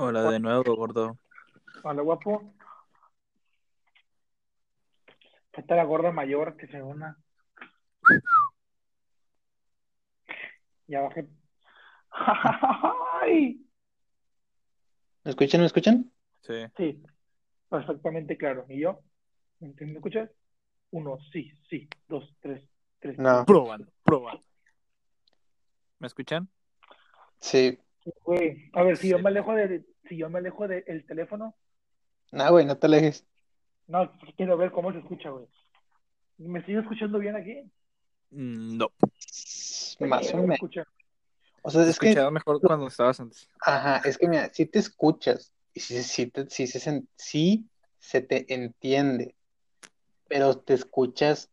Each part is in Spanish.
Hola de nuevo, gordo. Hola, guapo. Esta la gorda mayor que se una. Ya bajé. ¡Ay! ¿Me escuchan? ¿Me escuchan? Sí. Sí, perfectamente claro. ¿Y yo? ¿Me escuchas? Uno, sí, sí. Dos, tres, tres. No. Probando, probando. ¿Me escuchan? Sí. Güey, a ver, si yo me alejo de, si yo me alejo del teléfono, No, güey, no te alejes. no, quiero ver cómo se escucha, güey. ¿Me sigo escuchando bien aquí? Mm, No. Más o me menos. O sea, es que, escuchaba mejor cuando estabas antes. ajá, es que mira, si te escuchas y si, si, te, si se, sen- sí se te entiende, pero te escuchas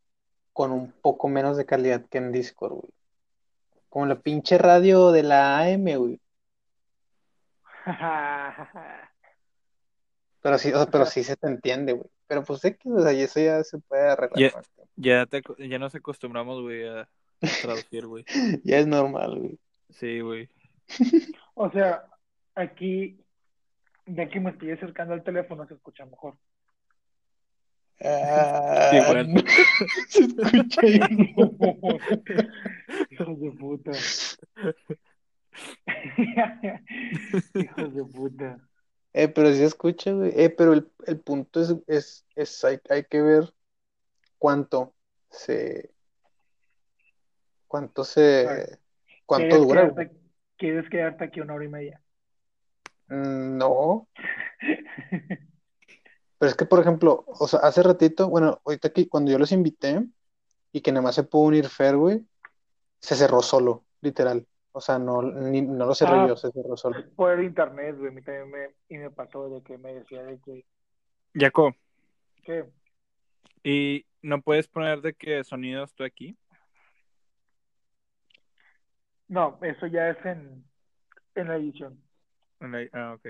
con un poco menos de calidad que en Discord, güey. Como la pinche radio de la AM, güey. Pero sí, o sea, pero sí se te entiende, güey. Pero pues sé que, o sea, y eso ya se puede arreglar. Ya. Ya, te, ya nos acostumbramos, güey, a traducir, güey. Ya es normal, güey. Sí, güey. O sea, aquí, de que me estoy acercando al teléfono, se escucha mejor. Ah, Igual. no, se escucha ahí. Hijos de puta. Hijos de puta. Eh, pero sí escucha, güey. Eh, pero el, el punto es, es, es hay, hay que ver cuánto se, cuánto se, cuánto ¿Quieres dura, quedarte, ¿Quieres quedarte aquí una hora y media? Mm, No, pero es que, por ejemplo, o sea, hace ratito, bueno, ahorita aquí, cuando yo los invité y que nada más se pudo unir Fer, güey, se cerró solo, literal. O sea, no, ni, no lo cerré Ah. yo, se cerró solo. Por internet, güey, a mí también me, y me pasó de que me decía de que, Jaco, ¿qué? ¿y no puedes poner de qué sonidos tú aquí? No, eso ya es en, en la edición. En la- Ah, ok.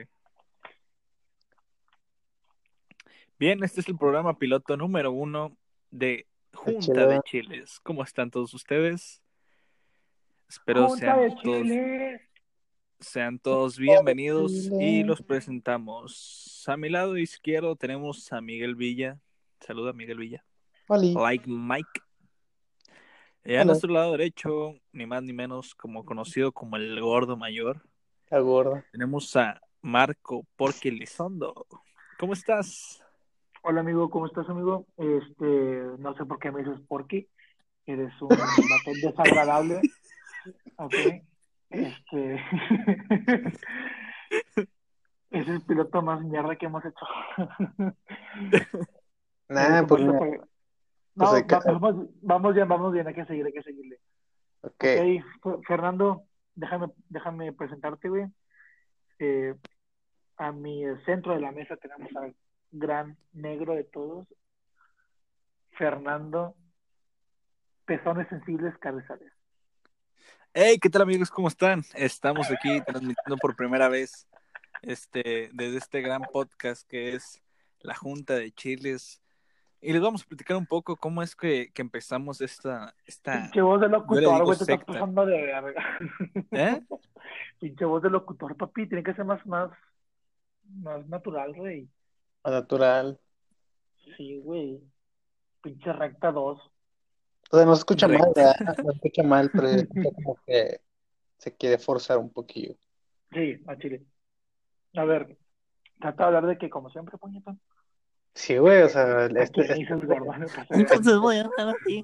Bien, este es el programa piloto número uno de Junta Chile. de Chiles. ¿Cómo están todos ustedes? Espero sean todos, sean todos bienvenidos y los presentamos. A mi lado izquierdo tenemos a Miguel Villa. Saluda Miguel Villa. Oli. Like Mike. Y a Hola. nuestro lado derecho, ni más ni menos como conocido como el gordo mayor, La gorda. tenemos a Marco Porque Lizondo. ¿Cómo estás? Hola amigo, ¿cómo estás amigo? Este, no sé por qué me dices Porky, eres un matón desagradable, ok, este, es el piloto más mierda que hemos hecho. Nah, Por pues, supuesto, mira, pues, No, va- vamos, vamos bien, vamos bien, hay que seguir, hay que seguirle. ok. Ok, Fer- Fernando, déjame, déjame presentarte, güey. Eh, a mi centro de la mesa tenemos al gran negro de todos, Fernando Pezones Sensibles Cabezales. Hey, ¿qué tal amigos? ¿Cómo están? Estamos aquí transmitiendo por primera vez este, desde este gran podcast que es la Junta de Chiles. Y les vamos a platicar un poco cómo es que, que empezamos esta... esta... Pinche voz de locutor, güey, te estás pasando de verga. ¿Eh? Pinche voz de locutor, papi, tiene que ser más, más, más natural, güey. Natural. Sí, güey. Pinche recta 2. O sea, no se escucha mal. ¿verdad? No se escucha mal, pero se como que se quiere forzar un poquillo. Sí, a Chile. A ver, trata de hablar de que, como siempre, puñetón. Sí, güey, o sea, ¿A este, este- de- Entonces voy a hablar así.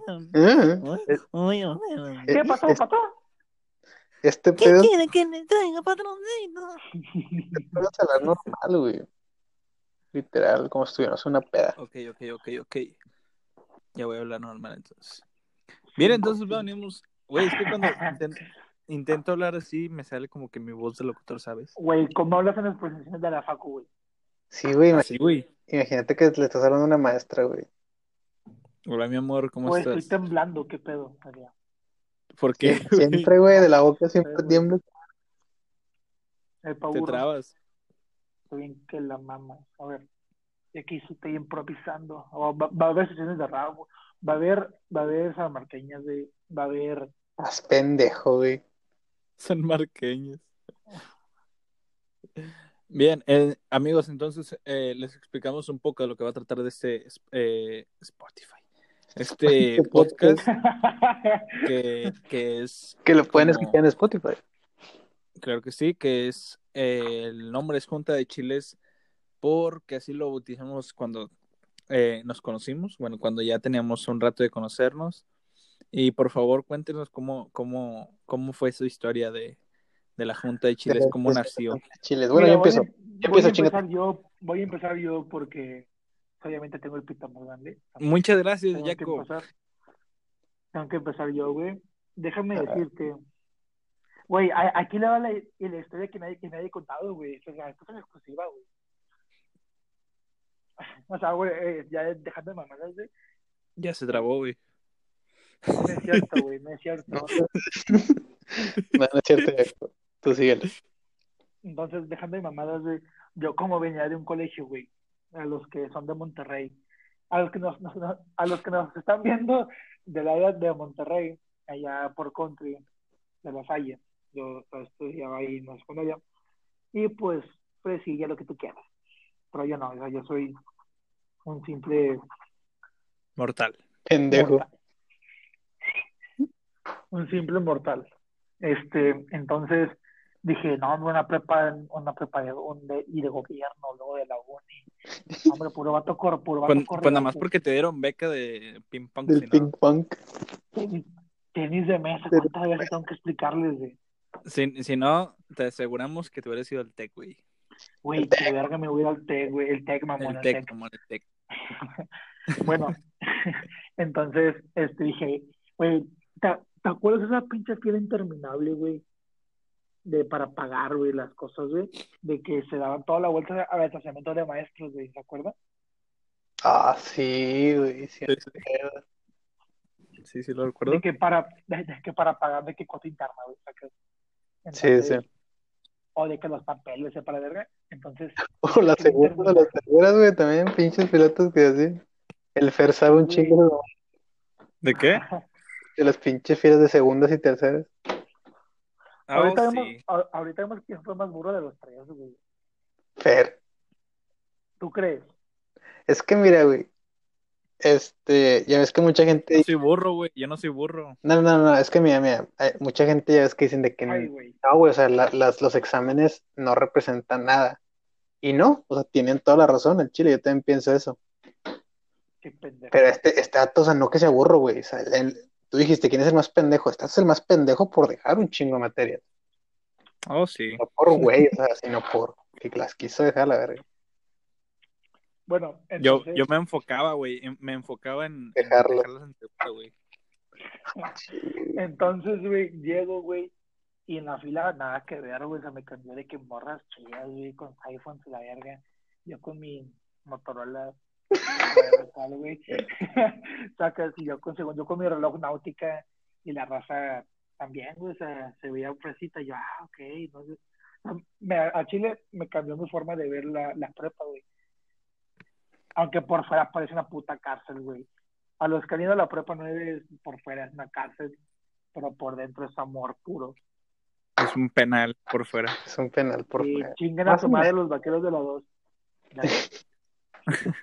Voy a ¿Qué pasó, pato? Este ¿Qué pedo quiere que le traiga, patroncito? es hablar normal, güey. Literal, como si estuviéramos en una peda. Ok, ok, ok, ok. Ya voy a hablar normal entonces. Bien, entonces venimos... Güey, es que cuando inten- intento hablar así me sale como que mi voz de locutor, ¿sabes? Güey, ¿cómo hablas en las presentaciones de la facu, güey? Sí, güey, Así, güey. imagínate que le estás hablando a una maestra, güey. Hola, mi amor, ¿cómo Güey, estoy estás? temblando, ¿qué pedo? María? ¿Por qué? Siempre, güey, de la boca siempre tiembla. El Te trabas. Estoy bien que la mama. A ver, y aquí estoy improvisando. O va, va a haber sesiones de rabo. Va a haber, va a haber salmarqueñas de, va a haber, Haz pendejo, güey. Son marqueños. Bien, eh, amigos, entonces eh, les explicamos un poco de lo que va a tratar de este eh, Spotify. Este podcast que, que es, Que lo pueden Como- escuchar en Spotify. creo que sí, que es eh, el nombre es Junta de Chiles porque así lo bautizamos cuando eh, nos conocimos, bueno, cuando ya teníamos un rato de conocernos. Y por favor, cuéntenos cómo, cómo, cómo fue su historia de, de la Junta de Chiles, cómo nació. Chiles. Bueno, Mira, yo voy empiezo. voy empiezo, a chingate. empezar yo, voy a empezar yo porque obviamente tengo el pito más grande. Muchas gracias, Tengo que empezar. Tengo que empezar yo, güey. Déjame Ah. decirte. Güey, aquí le va la, la historia que nadie, que nadie ha contado, güey. O sea, esto es una exclusiva, güey. O sea, güey, eh, ya dejando de mamadas, güey. Ya se trabó, güey. No es cierto, güey, no es cierto. No, no es cierto. Tú síguele. Entonces, dejando de mamadas, güey, yo como venía de un colegio, güey, a los que son de Monterrey, a los que nos, nos- nos- a los que nos están viendo del área de Monterrey, allá por country, de la Salle, yo estudiaba ahí en la secundaria, y pues, pues sí, ya lo que tú quieras, pero yo no, o sea, yo soy un simple Mortal. Pendejo. mortal. Un simple mortal. Este, entonces dije, no, una prepa, una prepa de, un de- y de gobierno, luego de la uni. Hombre, puro vato cor, puro vato Pues, pues nada más porque te dieron beca de ping pong. Del no- ping pong. Tenis, tenis de mesa, ¿cuántas veces tengo que explicarles de, Si, si no, te aseguramos que te hubiera sido el tech, güey. Güey, que verga me voy al TEC, güey, el TEC, mamón, El el tech, TEC. como el tech. Bueno, entonces, este, dije, güey, ¿te, te acuerdas de esa pinche fila interminable, güey? De para pagar, güey, las cosas, güey, de que se daban toda la vuelta al estacionamiento de maestros, güey, ¿se acuerda? Ah, sí, güey. sí. Sí, sí. Sí, sí, lo recuerdo. De que para, de, de que para pagar, de que cuota interna, güey. Sí, sí. O de que los papeles se para verga, entonces, O las segundas, las terceras, güey, también, pinches pilotos que así. El Fer sabe un Sí. chingo ¿De qué? de las pinches filas de segundas y terceras. Ah, ahorita, sí. vemos, a- ahorita vemos quién fue más burro de los tres, güey. Fer. ¿Tú crees? Es que mira, güey. Este, ya ves que mucha gente. No soy burro, güey. Yo no soy burro. No, no, no, es que mira, mira, hay mucha gente ya ves que dicen de que Ay, güey. no, güey, o sea, la- las, los exámenes no representan nada. Y no, o sea, tienen toda la razón, el chile, yo también pienso eso. Qué pendejo. Pero este, este dato, o sea, no que se aburro, güey. O sea, el- tú dijiste, ¿quién es el más pendejo? Este es el más pendejo por dejar un chingo de materias. Oh, sí. No por güey, o sea, sino por que las quiso dejar la verga. Bueno, Yo, entonces, yo me enfocaba, güey. en- Me enfocaba en, Dejarlo. en segunda, güey. entonces, güey, llego, güey, y en la fila nada que ver, güey, se me cambió de que morras chidas, güey, con iPhones y la verga. Yo con mi Motorola, tal, güey. Sacas, y yo con, según yo con mi reloj náutica y la raza también, güey, o sea, se veía fresita, y yo, ah, ok, entonces, me, a Chile me cambió mi forma de ver la, la prepa, güey. Aunque por fuera parece una puta cárcel, güey. A los que han ido a la prepa 9 por fuera es una cárcel, pero por dentro es amor puro. Es un penal por fuera. Es un penal por y fuera. chinguen a Más su o madre menos. los vaqueros de la 2.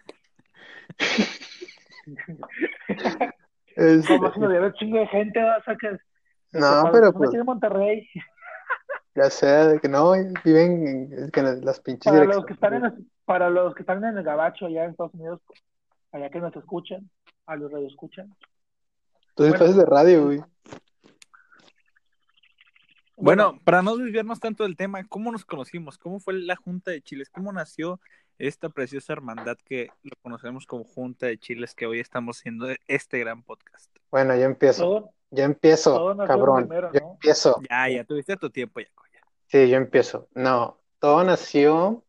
Este, Como si no hubiera chingo de gente, ¿va? sacas. no, pero no pues, en Monterrey. Ya sea de que no, viven en, es que en las pinches Para los que están en el, para los que están en el gabacho allá en Estados Unidos, allá que nos escuchan, a los radio escuchan. Tú sí bueno. de radio, güey. Bueno, para no desviarnos tanto del tema, ¿cómo nos conocimos? ¿Cómo fue la Junta de Chiles? ¿Cómo nació esta preciosa hermandad que lo conocemos como Junta de Chiles, que hoy estamos haciendo este gran podcast? Bueno, yo empiezo. todo, Yo empiezo, cabrón. primero, Yo ¿no? empiezo. Ya, ya tuviste tu tiempo, ya. Sí, yo empiezo. No, todo nació,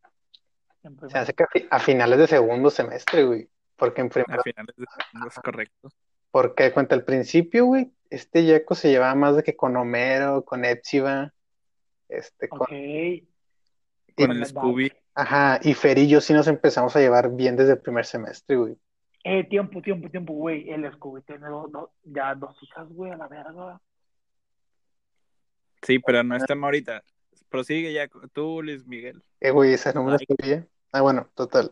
primero. hace que a, fi- a finales de segundo semestre, güey. Porque en A primero, finales de segundo, es correcto. porque cuenta al principio, güey, este Yaco se llevaba más de que con Homero, con Epsiba, este, con, Ok. Con Con el la Scooby. ajá, y Fer y yo sí nos empezamos a llevar bien desde el primer semestre, güey. Eh, tiempo, tiempo, tiempo, güey. El Scooby tiene dos, dos- ya dos hijas, güey, a la verga. Sí, pero no están ahorita. Prosigue ya tú, Luis Miguel. Eh, güey, esa no me la sabía. Ah, bueno, total.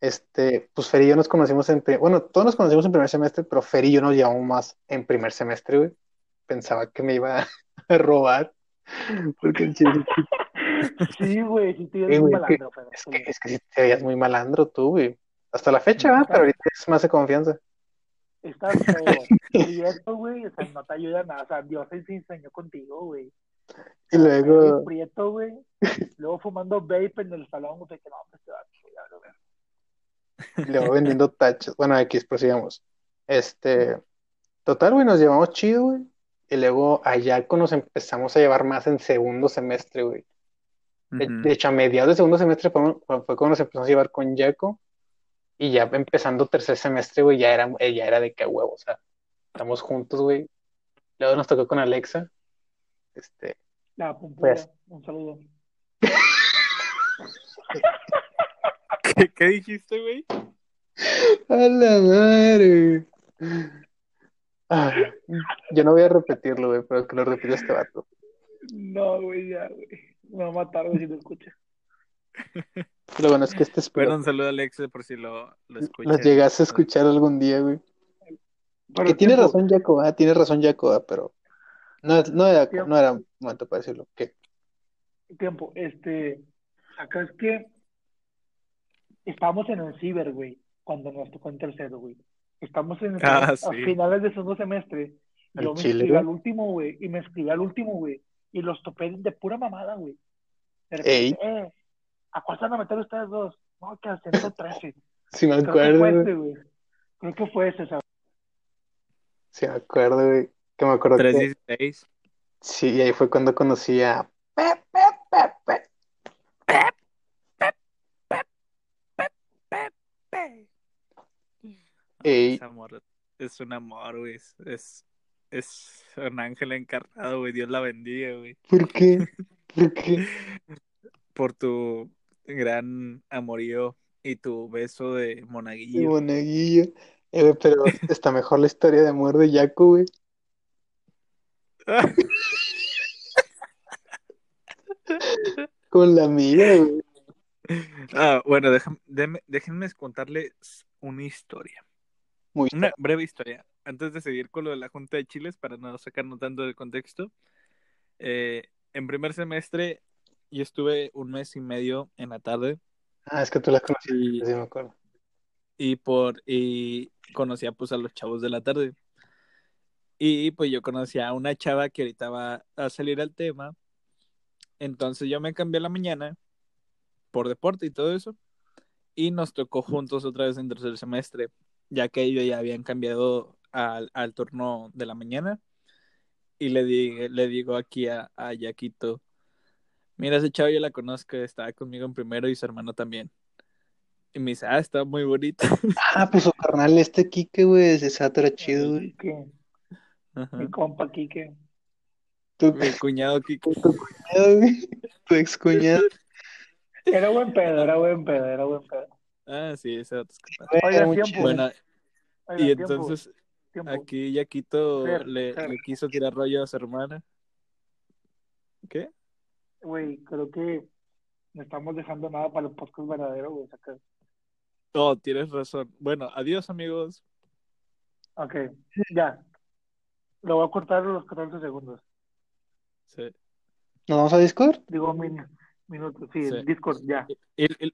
Este, pues Fer y yo nos conocimos en, bueno, todos nos conocimos en primer semestre, pero Fer y yo nos llevamos más en primer semestre, güey. Pensaba que me iba a robar, porque en chile, Sí, güey, sí, te Eh, muy güey, es que- malandro, pero es sí. que, es que sí te veías muy malandro tú, güey. Hasta la fecha, ¿va? Pero ahorita es más de confianza. Estás feo. Y esto, güey, o sea, no te ayuda nada. O sea, Dios se enseñó contigo, güey. Y luego, Prieto, güey. Luego fumando vape en el salón, güey, que no, pues te va a y luego vendiendo tachos. Bueno, X, prosigamos. Este, total, güey, nos llevamos chido, güey. Y luego allá nos empezamos a llevar más en segundo semestre, güey. De, Ujú. de hecho, a mediados de segundo semestre fue, fue cuando nos empezamos a llevar con Jaco. Y ya empezando tercer semestre, güey, ya era, ya era de qué huevo, o sea, estamos juntos, güey. Luego nos tocó con Alexa. Este, La pumpura, Pues. un saludo. ¿Qué, qué dijiste, güey? a la madre. Ah, yo no voy a repetirlo, güey, pero que lo repita este vato. No, güey, ya, güey. Me va a matar, güey, si lo escuchas. Lo bueno es que este es Bueno, un saludo a Alex por si lo, lo escucha. Los llegas a escuchar algún día, güey. Pero Que tiene razón Jaco, ah, tiene razón Jaco, ah, pero no, no era, Tiempo. no era momento para decirlo. ¿Qué? Tiempo, este. Acá es que. Estábamos en el ciber, güey, cuando nos tocó en tercero, güey. Estamos en el Ah, a sí. finales de segundo semestre. Al Yo me chile, güey. al último, güey, y me inscribí al último, güey. Y los topé de pura mamada, güey. De Ey. repente, eh, ¿a cuál se van a meter ustedes dos? No, que al 113. Sí me Creo que acuerdo, fue güey. güey. Creo que fue ese, ¿sabes? Sí me acuerdo, güey. Que me acuerdo que 316. sí, y ahí fue cuando conocí a Pep, Pep, Pep, Pep. Ey. Es amor. Es un amor, güey. Es, es, es un ángel encarnado, güey. Dios la bendiga, güey. ¿Por qué? ¿Por qué? Por tu gran amorío y tu beso de De monaguillo. monaguillo. Eh, pero está mejor la historia de amor de Jaco, güey. Con la güey. Ah, bueno, déjame- déjenme contarles una historia. Muy Una breve historia. Antes de seguir con lo de la Junta de Chiles, para no sacarnos tanto del contexto. eh, en primer semestre, yo estuve un mes y medio en la tarde Ah, es que tú la conociste, y, sí me acuerdo. y por y conocía pues a los chavos de la tarde. Y pues yo conocía a una chava que ahorita va a salir al tema. Entonces yo me cambié a la mañana por deporte y todo eso. Y nos tocó juntos otra vez en tercer semestre, ya que ellos ya habían cambiado al, al turno de la mañana. Y le, di- le digo aquí a, a Yaquito, mira, ese chavo yo la conozco, estaba conmigo en primero y su hermano también. Y me dice, ah, está muy bonito. Ah, pues su carnal, este Kike, güey, ese era chido, güey. Quique, Ajá. mi compa Quique. Tu, Mi cuñado Kiko. tu cuñado, güey. Tu ex cuñado. Era buen pedo, era buen pedo, era buen pedo. Ah, sí, ese vato es capaz. Güey, Oiga, tiempo. Bueno, Oiga, y entonces tiempo. aquí Yaquito Fer, le, Fer. le quiso tirar rollo a su hermana. ¿Qué? Güey, creo que no estamos dejando nada para el podcast verdadero, güey. saca. Oh, tienes razón. Bueno, adiós amigos. Ok, ya. Lo voy a cortar los 14 segundos. Sí. ¿Nos vamos a Discord? Digo, min, minutos. Sí, Sí. Discord, ya. Y-